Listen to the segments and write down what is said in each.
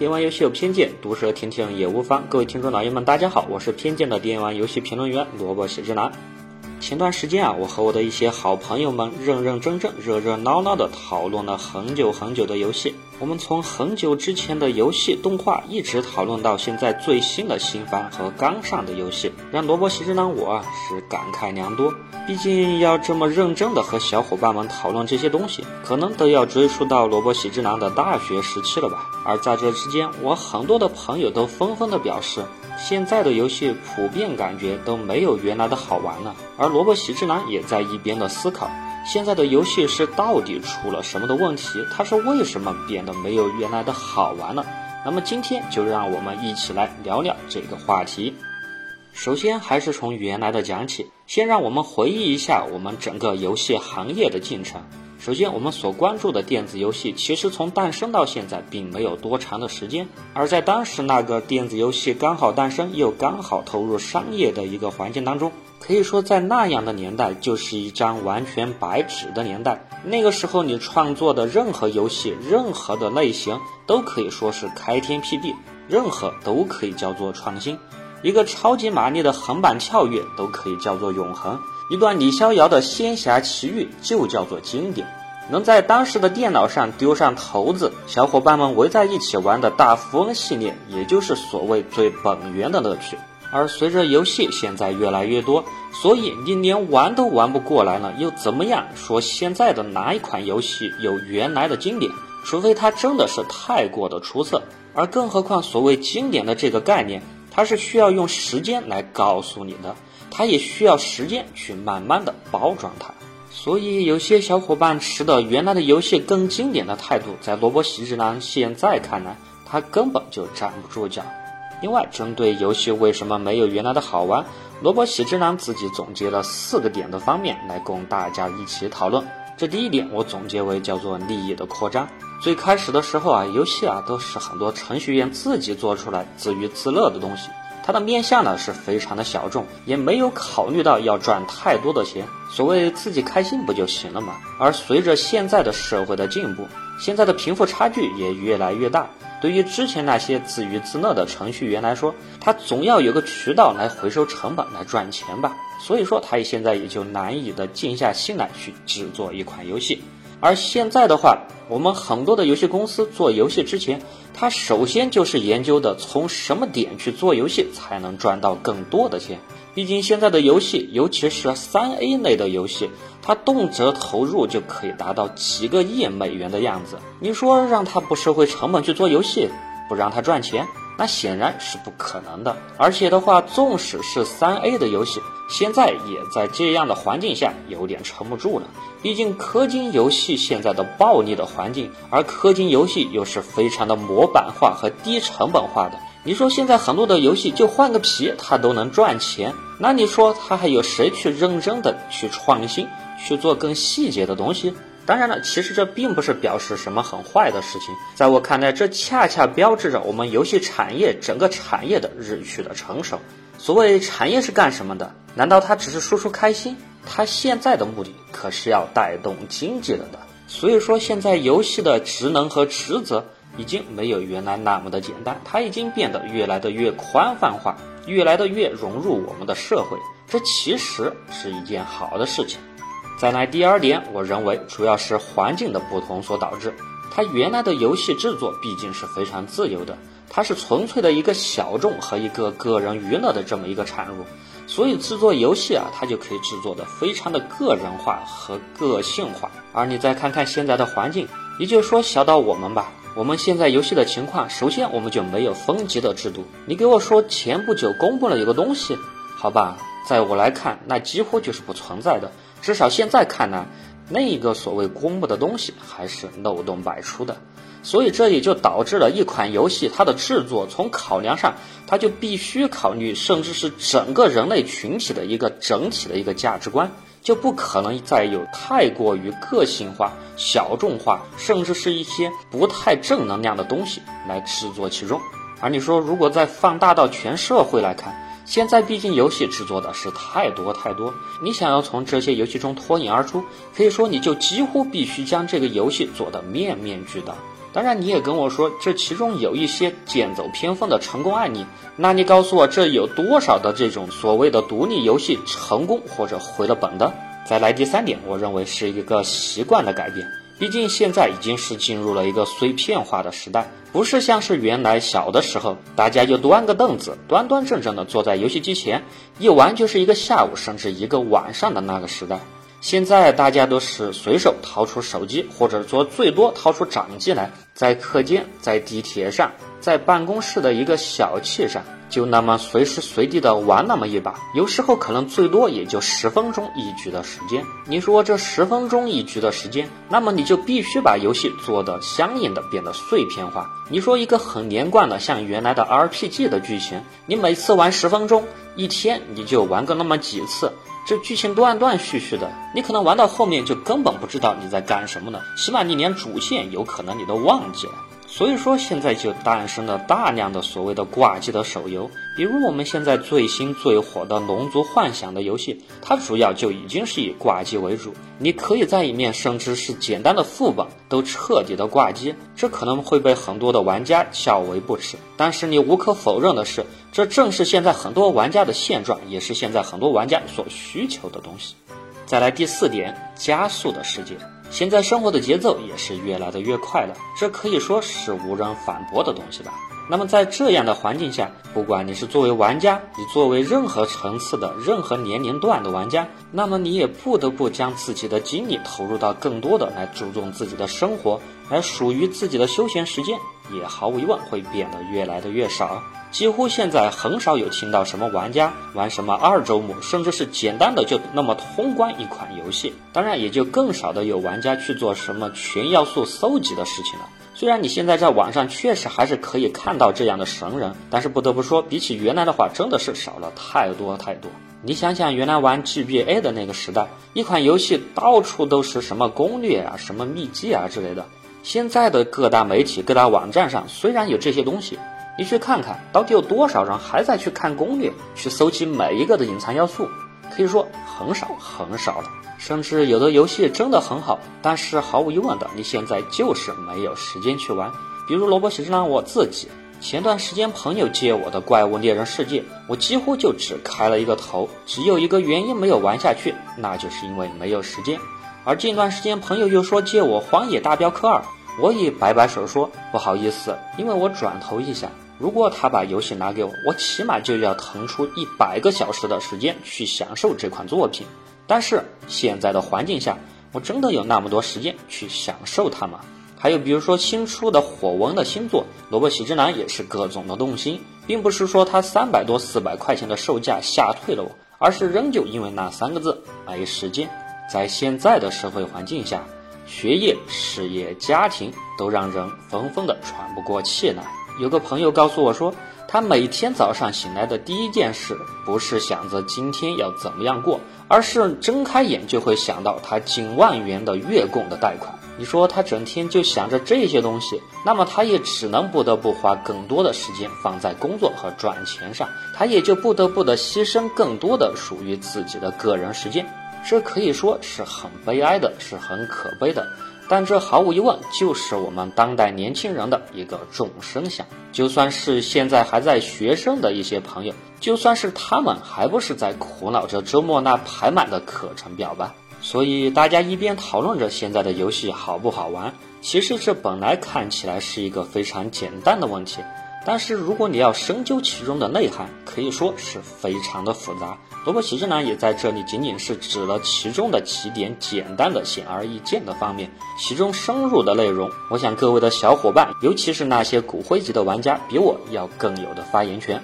电玩游戏有偏见，毒舌听听也无妨。各位听众老爷们，大家好，我是偏见的电玩游戏评论员萝卜谢之男。前段时间啊，我和我的一些好朋友们认认真真、热热闹闹的讨论了很久很久的游戏。我们从很久之前的游戏动画，一直讨论到现在最新的新番和刚上的游戏，让萝卜喜之郎我啊是感慨良多。毕竟要这么认真的和小伙伴们讨论这些东西，可能都要追溯到萝卜喜之郎的大学时期了吧。而在这之间，我很多的朋友都纷纷的表示，现在的游戏普遍感觉都没有原来的好玩了。而萝卜喜之郎也在一边的思考，现在的游戏是到底出了什么的问题？它是为什么变得没有原来的好玩了？那么今天就让我们一起来聊聊这个话题。首先还是从原来的讲起，先让我们回忆一下我们整个游戏行业的进程。首先，我们所关注的电子游戏，其实从诞生到现在并没有多长的时间。而在当时那个电子游戏刚好诞生又刚好投入商业的一个环境当中，可以说在那样的年代就是一张完全白纸的年代。那个时候你创作的任何游戏、任何的类型都可以说是开天辟地，任何都可以叫做创新。一个超级玛丽的横版跳跃都可以叫做永恒，一段李逍遥的仙侠奇遇就叫做经典。能在当时的电脑上丢上骰子，小伙伴们围在一起玩的大富翁系列，也就是所谓最本源的乐趣。而随着游戏现在越来越多，所以你连玩都玩不过来了，又怎么样说现在的哪一款游戏有原来的经典？除非它真的是太过的出色。而更何况所谓经典的这个概念。它是需要用时间来告诉你的，它也需要时间去慢慢的包装它。所以有些小伙伴持的原来的游戏更经典的态度，在萝卜喜之郎现在看来，他根本就站不住脚。另外，针对游戏为什么没有原来的好玩，萝卜喜之郎自己总结了四个点的方面来供大家一起讨论。这第一点，我总结为叫做利益的扩张。最开始的时候啊，游戏啊都是很多程序员自己做出来自娱自乐的东西，它的面向呢是非常的小众，也没有考虑到要赚太多的钱，所谓自己开心不就行了嘛。而随着现在的社会的进步，现在的贫富差距也越来越大，对于之前那些自娱自乐的程序员来说，他总要有个渠道来回收成本来赚钱吧，所以说他也现在也就难以的静下心来去制作一款游戏。而现在的话，我们很多的游戏公司做游戏之前，他首先就是研究的从什么点去做游戏才能赚到更多的钱。毕竟现在的游戏，尤其是三 A 类的游戏，它动辄投入就可以达到几个亿美元的样子。你说让它不收回成本去做游戏，不让它赚钱？那显然是不可能的，而且的话，纵使是三 A 的游戏，现在也在这样的环境下有点撑不住了。毕竟氪金游戏现在的暴利的环境，而氪金游戏又是非常的模板化和低成本化的。你说现在很多的游戏就换个皮，它都能赚钱，那你说它还有谁去认真的去创新，去做更细节的东西？当然了，其实这并不是表示什么很坏的事情，在我看来，这恰恰标志着我们游戏产业整个产业的日趋的成熟。所谓产业是干什么的？难道他只是说说开心？他现在的目的可是要带动经济了的。所以说，现在游戏的职能和职责已经没有原来那么的简单，它已经变得越来的越宽泛化，越来的越融入我们的社会。这其实是一件好的事情。再来第二点，我认为主要是环境的不同所导致。它原来的游戏制作毕竟是非常自由的，它是纯粹的一个小众和一个个人娱乐的这么一个产物，所以制作游戏啊，它就可以制作的非常的个人化和个性化。而你再看看现在的环境，也就说小到我们吧，我们现在游戏的情况，首先我们就没有分级的制度。你给我说前不久公布了一个东西，好吧，在我来看，那几乎就是不存在的。至少现在看呢，那个所谓公布的东西还是漏洞百出的，所以这也就导致了一款游戏它的制作从考量上，它就必须考虑，甚至是整个人类群体的一个整体的一个价值观，就不可能再有太过于个性化、小众化，甚至是一些不太正能量的东西来制作其中。而你说，如果再放大到全社会来看，现在毕竟游戏制作的是太多太多，你想要从这些游戏中脱颖而出，可以说你就几乎必须将这个游戏做得面面俱到。当然，你也跟我说这其中有一些剑走偏锋的成功案例，那你告诉我这有多少的这种所谓的独立游戏成功或者回了本的？再来第三点，我认为是一个习惯的改变。毕竟现在已经是进入了一个碎片化的时代，不是像是原来小的时候，大家就端个凳子，端端正正的坐在游戏机前，一玩就是一个下午，甚至一个晚上的那个时代。现在大家都是随手掏出手机，或者说最多掏出掌机来，在课间、在地铁上、在办公室的一个小憩上。就那么随时随地的玩那么一把，有时候可能最多也就十分钟一局的时间。你说这十分钟一局的时间，那么你就必须把游戏做的相应的变得碎片化。你说一个很连贯的像原来的 RPG 的剧情，你每次玩十分钟，一天你就玩个那么几次，这剧情断断续续的，你可能玩到后面就根本不知道你在干什么呢，起码你连主线有可能你都忘记了。所以说，现在就诞生了大量的所谓的挂机的手游，比如我们现在最新最火的《龙族幻想》的游戏，它主要就已经是以挂机为主。你可以在里面，甚至是简单的副本都彻底的挂机，这可能会被很多的玩家笑为不耻。但是你无可否认的是，这正是现在很多玩家的现状，也是现在很多玩家所需求的东西。再来第四点，加速的世界。现在生活的节奏也是越来的越快了，这可以说是无人反驳的东西吧。那么在这样的环境下，不管你是作为玩家，你作为任何层次的、任何年龄段的玩家，那么你也不得不将自己的精力投入到更多的来注重自己的生活，而属于自己的休闲时间也毫无疑问会变得越来的越少。几乎现在很少有听到什么玩家玩什么二周目，甚至是简单的就那么通关一款游戏。当然，也就更少的有玩家去做什么全要素搜集的事情了。虽然你现在在网上确实还是可以看到这样的神人，但是不得不说，比起原来的话，真的是少了太多太多。你想想，原来玩 GBA 的那个时代，一款游戏到处都是什么攻略啊、什么秘籍啊之类的。现在的各大媒体、各大网站上虽然有这些东西。你去看看到底有多少人还在去看攻略，去搜集每一个的隐藏要素？可以说很少很少了。甚至有的游戏真的很好，但是毫无疑问的，你现在就是没有时间去玩。比如萝卜喜之郎我自己，前段时间朋友借我的《怪物猎人世界》，我几乎就只开了一个头，只有一个原因没有玩下去，那就是因为没有时间。而近段时间朋友又说借我《荒野大镖客二》，我也摆摆手说不好意思，因为我转头一想。如果他把游戏拿给我，我起码就要腾出一百个小时的时间去享受这款作品。但是现在的环境下，我真的有那么多时间去享受它吗？还有比如说新出的火纹的新作《萝卜喜之男》，也是各种的动心，并不是说它三百多四百块钱的售价吓退了我，而是仍旧因为那三个字没时间。在现在的社会环境下，学业、事业、家庭都让人纷纷的喘不过气来。有个朋友告诉我说，他每天早上醒来的第一件事，不是想着今天要怎么样过，而是睁开眼就会想到他近万元的月供的贷款。你说他整天就想着这些东西，那么他也只能不得不花更多的时间放在工作和赚钱上，他也就不得不的牺牲更多的属于自己的个人时间。这可以说是很悲哀的，是很可悲的。但这毫无疑问就是我们当代年轻人的一个众生相。就算是现在还在学生的一些朋友，就算是他们，还不是在苦恼着周末那排满的课程表吧？所以大家一边讨论着现在的游戏好不好玩，其实这本来看起来是一个非常简单的问题。但是如果你要深究其中的内涵，可以说是非常的复杂。萝卜喜之男也在这里仅仅是指了其中的几点简单的、显而易见的方面，其中深入的内容，我想各位的小伙伴，尤其是那些骨灰级的玩家，比我要更有的发言权。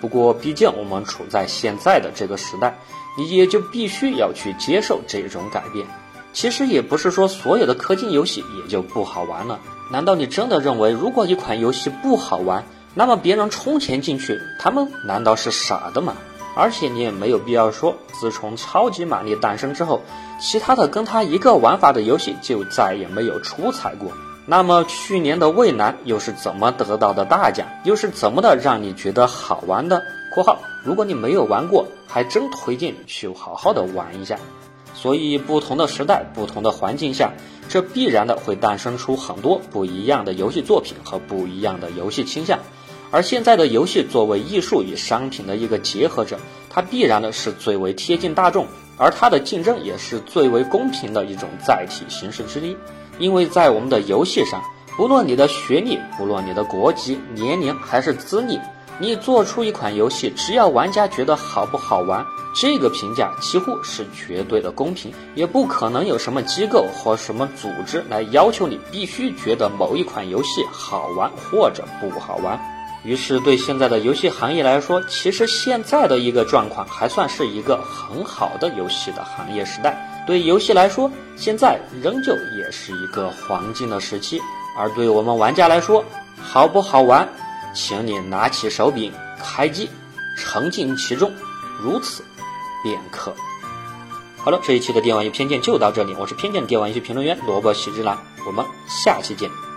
不过，毕竟我们处在现在的这个时代，你也就必须要去接受这种改变。其实也不是说所有的氪金游戏也就不好玩了。难道你真的认为，如果一款游戏不好玩，那么别人充钱进去，他们难道是傻的吗？而且你也没有必要说，自从超级玛丽诞生之后，其他的跟它一个玩法的游戏就再也没有出彩过。那么去年的蔚蓝又是怎么得到的大奖？又是怎么的让你觉得好玩的？（括号如果你没有玩过，还真推荐去好好的玩一下。）所以不同的时代、不同的环境下，这必然的会诞生出很多不一样的游戏作品和不一样的游戏倾向。而现在的游戏作为艺术与商品的一个结合者，它必然的是最为贴近大众，而它的竞争也是最为公平的一种载体形式之一。因为在我们的游戏上，不论你的学历，不论你的国籍、年龄还是资历，你做出一款游戏，只要玩家觉得好不好玩，这个评价几乎是绝对的公平，也不可能有什么机构或什么组织来要求你必须觉得某一款游戏好玩或者不好玩。于是，对现在的游戏行业来说，其实现在的一个状况还算是一个很好的游戏的行业时代。对游戏来说，现在仍旧也是一个黄金的时期。而对我们玩家来说，好不好玩，请你拿起手柄，开机，沉浸其中，如此便可。好了，这一期的电玩游戏偏见就到这里，我是偏见电玩游戏评论员萝卜喜之郎，我们下期见。